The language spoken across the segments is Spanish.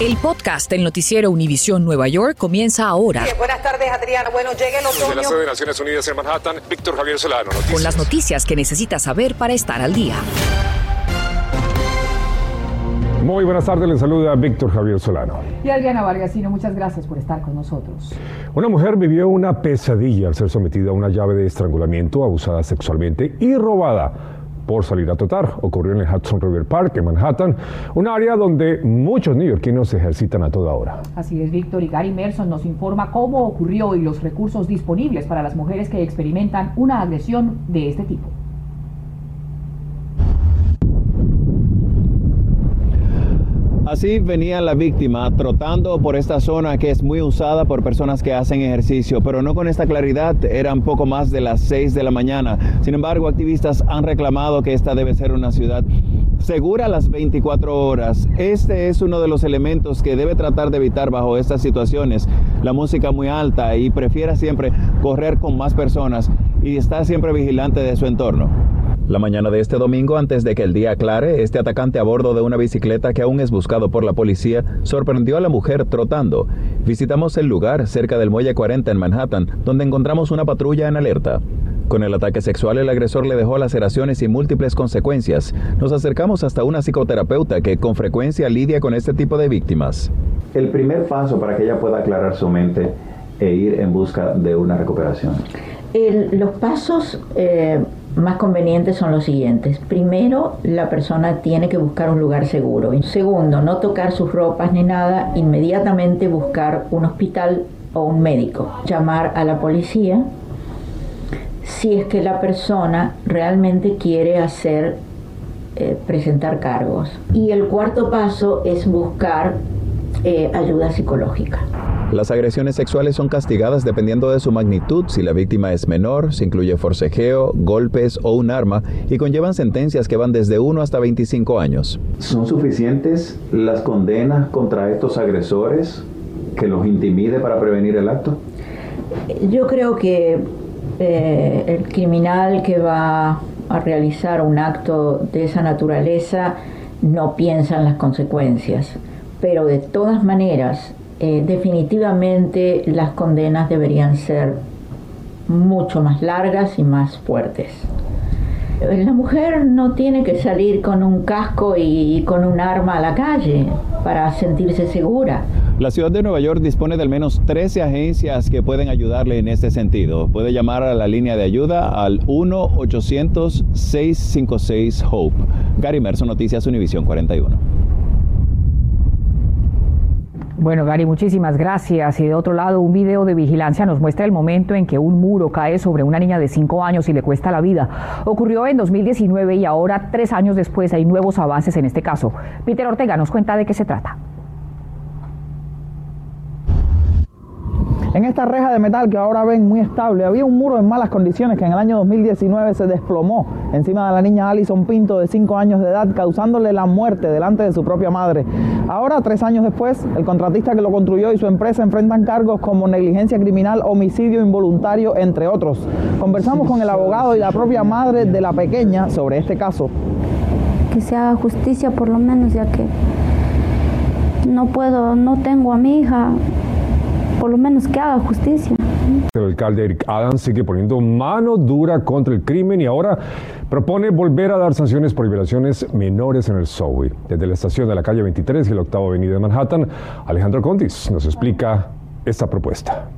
El podcast del noticiero Univisión Nueva York comienza ahora. buenas tardes, Adriana. Bueno, llega el otoño. Desde la sede de Naciones Unidas en Manhattan, Víctor Javier Solano. Noticias. Con las noticias que necesitas saber para estar al día. Muy buenas tardes, les saluda Víctor Javier Solano. Y Adriana Vargasino, muchas gracias por estar con nosotros. Una mujer vivió una pesadilla al ser sometida a una llave de estrangulamiento, abusada sexualmente y robada por salir a trotar. Ocurrió en el Hudson River Park, en Manhattan, un área donde muchos neoyorquinos se ejercitan a toda hora. Así es, Víctor. Y Gary Merson nos informa cómo ocurrió y los recursos disponibles para las mujeres que experimentan una agresión de este tipo. Así venía la víctima trotando por esta zona que es muy usada por personas que hacen ejercicio, pero no con esta claridad, eran poco más de las 6 de la mañana. Sin embargo, activistas han reclamado que esta debe ser una ciudad segura las 24 horas. Este es uno de los elementos que debe tratar de evitar bajo estas situaciones. La música muy alta y prefiera siempre correr con más personas y estar siempre vigilante de su entorno. La mañana de este domingo, antes de que el día aclare, este atacante a bordo de una bicicleta que aún es buscado por la policía sorprendió a la mujer trotando. Visitamos el lugar cerca del Muelle 40 en Manhattan, donde encontramos una patrulla en alerta. Con el ataque sexual, el agresor le dejó laceraciones y múltiples consecuencias. Nos acercamos hasta una psicoterapeuta que con frecuencia lidia con este tipo de víctimas. El primer paso para que ella pueda aclarar su mente e ir en busca de una recuperación. los pasos eh, más convenientes son los siguientes. Primero, la persona tiene que buscar un lugar seguro. Segundo, no tocar sus ropas ni nada, inmediatamente buscar un hospital o un médico. Llamar a la policía si es que la persona realmente quiere hacer, eh, presentar cargos. Y el cuarto paso es buscar eh, ayuda psicológica. Las agresiones sexuales son castigadas dependiendo de su magnitud, si la víctima es menor, si incluye forcejeo, golpes o un arma, y conllevan sentencias que van desde 1 hasta 25 años. ¿Son suficientes las condenas contra estos agresores que los intimide para prevenir el acto? Yo creo que eh, el criminal que va a realizar un acto de esa naturaleza no piensa en las consecuencias, pero de todas maneras eh, definitivamente las condenas deberían ser mucho más largas y más fuertes. La mujer no tiene que salir con un casco y con un arma a la calle para sentirse segura. La ciudad de Nueva York dispone de al menos 13 agencias que pueden ayudarle en este sentido. Puede llamar a la línea de ayuda al 1-800-656-HOPE. Gary Merson, Noticias Univisión 41. Bueno, Gary, muchísimas gracias. Y de otro lado, un video de vigilancia nos muestra el momento en que un muro cae sobre una niña de 5 años y le cuesta la vida. Ocurrió en 2019 y ahora, tres años después, hay nuevos avances en este caso. Peter Ortega nos cuenta de qué se trata. En esta reja de metal que ahora ven muy estable, había un muro en malas condiciones que en el año 2019 se desplomó encima de la niña Alison Pinto de 5 años de edad, causándole la muerte delante de su propia madre. Ahora, tres años después, el contratista que lo construyó y su empresa enfrentan cargos como negligencia criminal, homicidio involuntario, entre otros. Conversamos con el abogado y la propia madre de la pequeña sobre este caso. Que se haga justicia por lo menos, ya que no puedo, no tengo a mi hija, por lo menos que haga justicia. El alcalde Eric Adams sigue poniendo mano dura contra el crimen y ahora propone volver a dar sanciones por violaciones menores en el subway. Desde la estación de la calle 23 y la octava avenida de Manhattan, Alejandro Condis nos explica esta propuesta.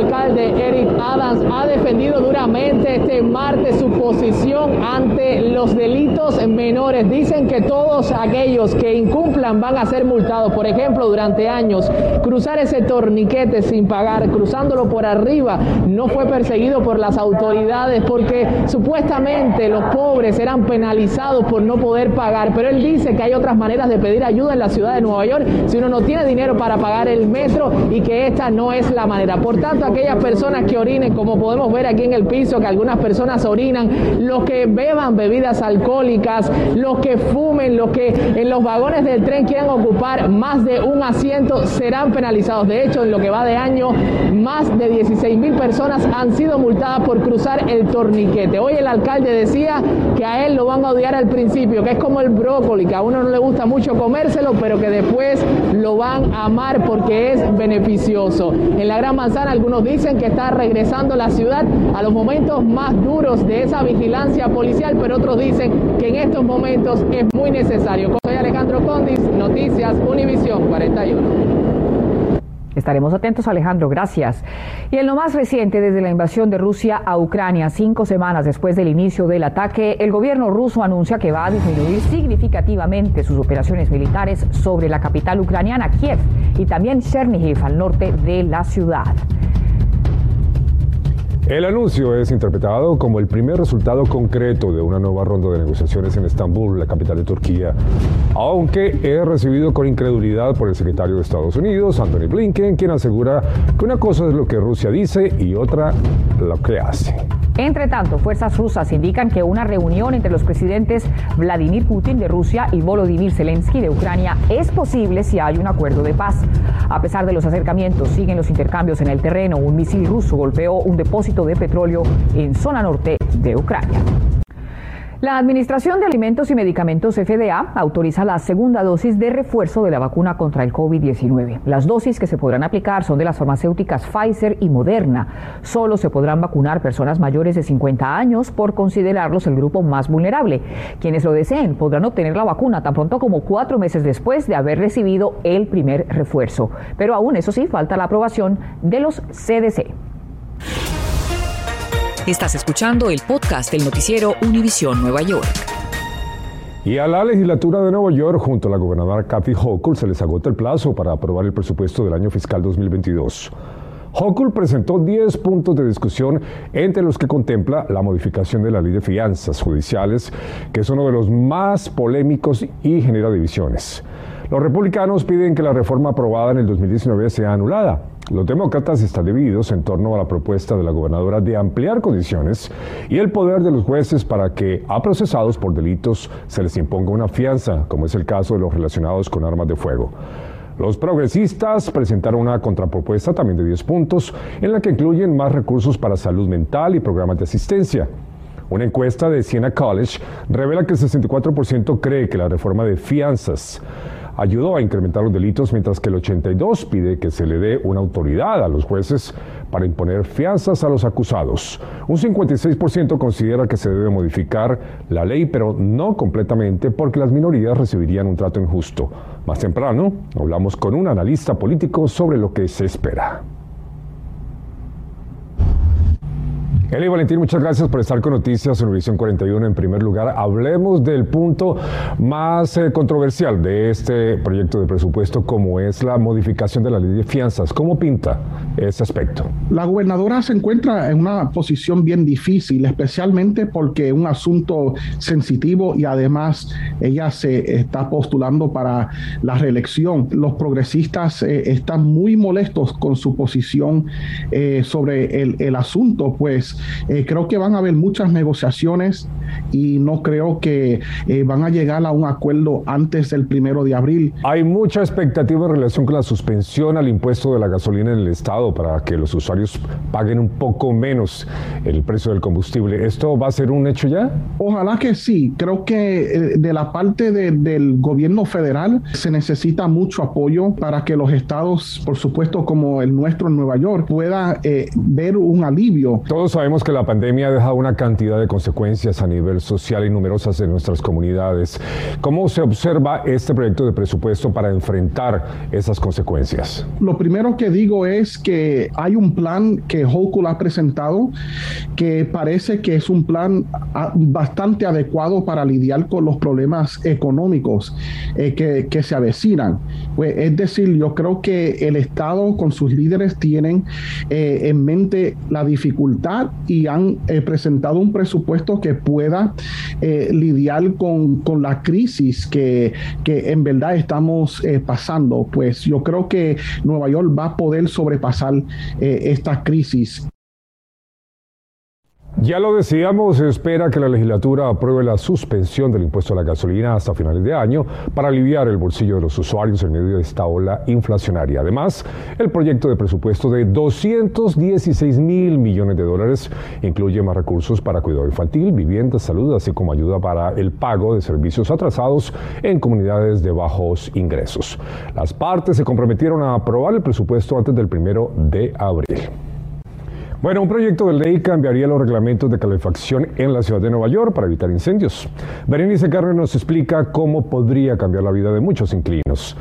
el alcalde Eric Adams ha defendido duramente este martes su posición ante los delitos menores. Dicen que todos aquellos que incumplan van a ser multados. Por ejemplo, durante años, cruzar ese torniquete sin pagar, cruzándolo por arriba, no fue perseguido por las autoridades porque supuestamente los pobres eran penalizados por no poder pagar. Pero él dice que hay otras maneras de pedir ayuda en la ciudad de Nueva York si uno no tiene dinero para pagar el metro y que esta no es la manera. Por tanto, aquellas personas que orinen, como podemos ver aquí en el piso, que algunas personas orinan, los que beban bebidas alcohólicas, los que fumen, los que en los vagones del tren quieran ocupar más de un asiento, serán penalizados. De hecho, en lo que va de año, más de 16 mil personas han sido multadas por cruzar el torniquete. Hoy el alcalde decía que a él lo van a odiar al principio, que es como el brócoli, que a uno no le gusta mucho comérselo, pero que después lo van a amar porque es beneficioso. En la Gran Manzana algunos dicen que está regresando la ciudad a los momentos más duros de esa vigilancia policial, pero otros dicen que en estos momentos es muy necesario. Soy Alejandro Condis, Noticias Univisión 41. Estaremos atentos, Alejandro, gracias. Y en lo más reciente, desde la invasión de Rusia a Ucrania, cinco semanas después del inicio del ataque, el gobierno ruso anuncia que va a disminuir significativamente sus operaciones militares sobre la capital ucraniana, Kiev, y también Chernihiv, al norte de la ciudad. El anuncio es interpretado como el primer resultado concreto de una nueva ronda de negociaciones en Estambul, la capital de Turquía, aunque he recibido con incredulidad por el secretario de Estados Unidos, Anthony Blinken, quien asegura que una cosa es lo que Rusia dice y otra lo que hace. Entre tanto, fuerzas rusas indican que una reunión entre los presidentes Vladimir Putin de Rusia y Volodymyr Zelensky de Ucrania es posible si hay un acuerdo de paz. A pesar de los acercamientos, siguen los intercambios en el terreno. Un misil ruso golpeó un depósito de petróleo en zona norte de Ucrania. La Administración de Alimentos y Medicamentos FDA autoriza la segunda dosis de refuerzo de la vacuna contra el COVID-19. Las dosis que se podrán aplicar son de las farmacéuticas Pfizer y Moderna. Solo se podrán vacunar personas mayores de 50 años por considerarlos el grupo más vulnerable. Quienes lo deseen podrán obtener la vacuna tan pronto como cuatro meses después de haber recibido el primer refuerzo. Pero aún, eso sí, falta la aprobación de los CDC. Estás escuchando el podcast del noticiero Univisión Nueva York. Y a la legislatura de Nueva York, junto a la gobernadora Kathy Hochul, se les agota el plazo para aprobar el presupuesto del año fiscal 2022. Hochul presentó 10 puntos de discusión entre los que contempla la modificación de la ley de fianzas judiciales, que es uno de los más polémicos y genera divisiones. Los republicanos piden que la reforma aprobada en el 2019 sea anulada. Los demócratas están divididos en torno a la propuesta de la gobernadora de ampliar condiciones y el poder de los jueces para que a procesados por delitos se les imponga una fianza, como es el caso de los relacionados con armas de fuego. Los progresistas presentaron una contrapropuesta también de 10 puntos, en la que incluyen más recursos para salud mental y programas de asistencia. Una encuesta de Siena College revela que el 64% cree que la reforma de fianzas ayudó a incrementar los delitos, mientras que el 82 pide que se le dé una autoridad a los jueces para imponer fianzas a los acusados. Un 56% considera que se debe modificar la ley, pero no completamente porque las minorías recibirían un trato injusto. Más temprano hablamos con un analista político sobre lo que se espera. Eli Valentín, muchas gracias por estar con Noticias en Visión 41. En primer lugar, hablemos del punto más eh, controversial de este proyecto de presupuesto, como es la modificación de la ley de fianzas. ¿Cómo pinta ese aspecto? La gobernadora se encuentra en una posición bien difícil, especialmente porque es un asunto sensitivo y además ella se está postulando para la reelección. Los progresistas eh, están muy molestos con su posición eh, sobre el asunto, pues eh, creo que van a haber muchas negociaciones y no creo que eh, van a llegar a un acuerdo antes del primero de abril. Hay mucha expectativa en relación con la suspensión al impuesto de la gasolina en el Estado para que los usuarios paguen un poco menos el precio del combustible. ¿Esto va a ser un hecho ya? Ojalá que sí. Creo que eh, de la parte del gobierno federal se necesita mucho apoyo para que los estados, por supuesto como el nuestro en Nueva York, puedan ver un alivio. Todos sabemos que la pandemia ha dejado una cantidad de consecuencias a nivel social y numerosas en nuestras comunidades. ¿Cómo se observa este proyecto de presupuesto para enfrentar esas consecuencias? Lo primero que digo es que hay un plan que Holcul ha presentado que parece que es un plan ah, bastante adecuado para lidiar con los problemas económicos eh, que, se avecinan. Pues, es decir, yo creo que el Estado con sus líderes tienen eh, en mente la dificultad y han eh, presentado un presupuesto que eh, lidiar con, la crisis que, que, en verdad estamos eh, pasando. Pues yo creo que Nueva York va a poder sobrepasar esta crisis. Ya lo decíamos, se espera que la legislatura apruebe la suspensión del impuesto a la gasolina hasta finales de año para aliviar el bolsillo de los usuarios en medio de esta ola inflacionaria. Además, el proyecto de presupuesto de 216 mil millones de dólares incluye más recursos para cuidado infantil, vivienda, salud, así como ayuda para el pago de servicios atrasados en comunidades de bajos ingresos. Las partes se comprometieron a aprobar el presupuesto antes del primero de abril. Bueno, un proyecto de ley cambiaría los reglamentos de calefacción en la ciudad de Nueva York para evitar incendios. Berenice Carne nos explica cómo podría cambiar la vida de muchos inquilinos.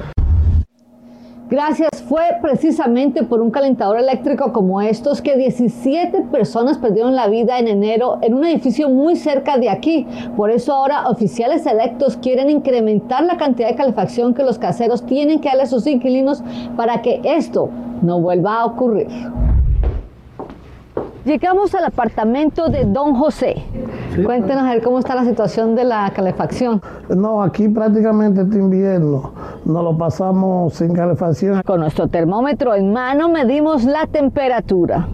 Gracias. Fue precisamente por un calentador eléctrico como estos que 17 personas perdieron la vida en enero en un edificio muy cerca de aquí. Por eso ahora oficiales electos quieren incrementar la cantidad de calefacción que los caseros tienen que darle a sus inquilinos para que esto no vuelva a ocurrir. Llegamos al apartamento de Don José. Cuéntenos a ver cómo está la situación de la calefacción. No, aquí prácticamente este invierno nos lo pasamos sin calefacción. Con nuestro termómetro en mano medimos la temperatura.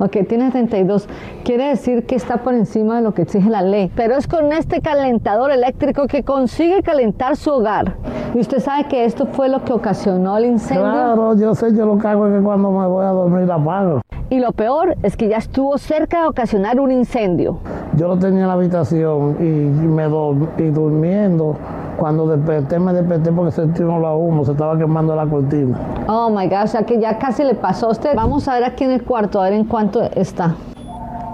Ok, tiene 32. Quiere decir que está por encima de lo que exige la ley. Pero es con este calentador eléctrico que consigue calentar su hogar. Y usted sabe que esto fue lo que ocasionó el incendio. Claro, yo sé, yo lo que hago es que cuando me voy a dormir apago. Y lo peor es que ya estuvo cerca de ocasionar un incendio. Yo lo tenía en la habitación y me dormí durmiendo. Cuando desperté, me desperté porque sentí un la humo, se estaba quemando la cortina. Oh my God, o sea que ya casi le pasó a usted. Vamos a ver aquí en el cuarto, a ver en cuánto está.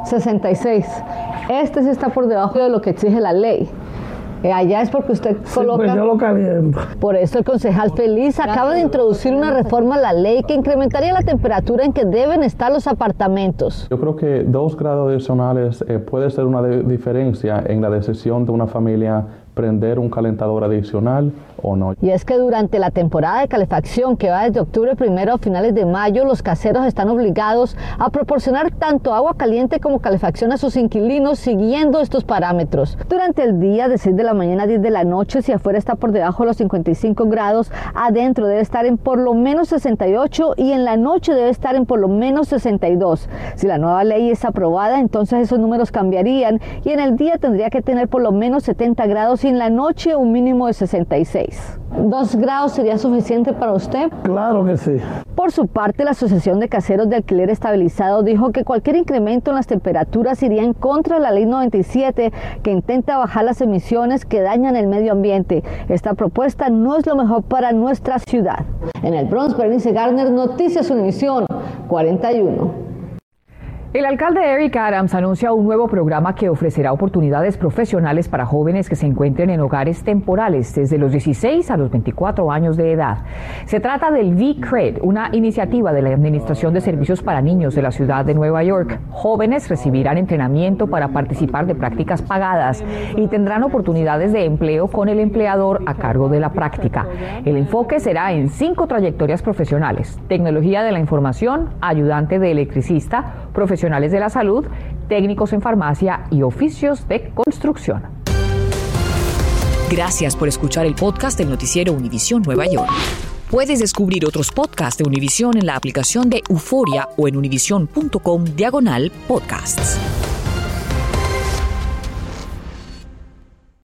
66. Este sí está por debajo de lo que exige la ley. Allá es porque usted pues coloca. yo lo caliento. Por eso el concejal Feliz acaba de introducir una reforma a la ley que incrementaría la temperatura en que deben estar los apartamentos. Yo creo que dos grados adicionales eh, puede ser una diferencia en la decisión de una familia prender un calentador adicional Y es que durante la temporada de calefacción que va desde octubre primero a finales de mayo, los caseros están obligados a proporcionar tanto agua caliente como calefacción a sus inquilinos siguiendo estos parámetros. Durante el día de 6 de la mañana a 10 de la noche, si afuera está por debajo de los 55 grados, adentro debe estar en por lo menos 68 y en la noche debe estar en por lo menos 62. Si la nueva ley es aprobada, entonces esos números cambiarían y en el día tendría que tener por lo menos 70 grados en la noche un mínimo de 66. ¿Dos grados sería suficiente para usted? Claro que sí. Por su parte, la Asociación de Caseros de Alquiler Estabilizado dijo que cualquier incremento en las temperaturas iría en contra de la Ley 97 que intenta bajar las emisiones que dañan el medio ambiente. Esta propuesta no es lo mejor para nuestra ciudad. En el Bronx, Bernice Garner, Noticias Univisión 41. El alcalde Eric Adams anuncia un nuevo programa que ofrecerá oportunidades profesionales para jóvenes que se encuentren en hogares temporales desde los 16 a los 24 años de edad. Se trata del V-CRED, una iniciativa de la Administración de Servicios para Niños de la ciudad de Nueva York. Jóvenes recibirán entrenamiento para participar de prácticas pagadas y tendrán oportunidades de empleo con el empleador a cargo de la práctica. El enfoque será en cinco trayectorias profesionales. Tecnología de la información, ayudante de electricista, profesional de la salud, técnicos en farmacia y oficios de construcción. Gracias por escuchar el podcast del noticiero Univisión Nueva York. Puedes descubrir otros podcasts de Univisión en la aplicación de Euforia o en univision.com diagonal podcasts.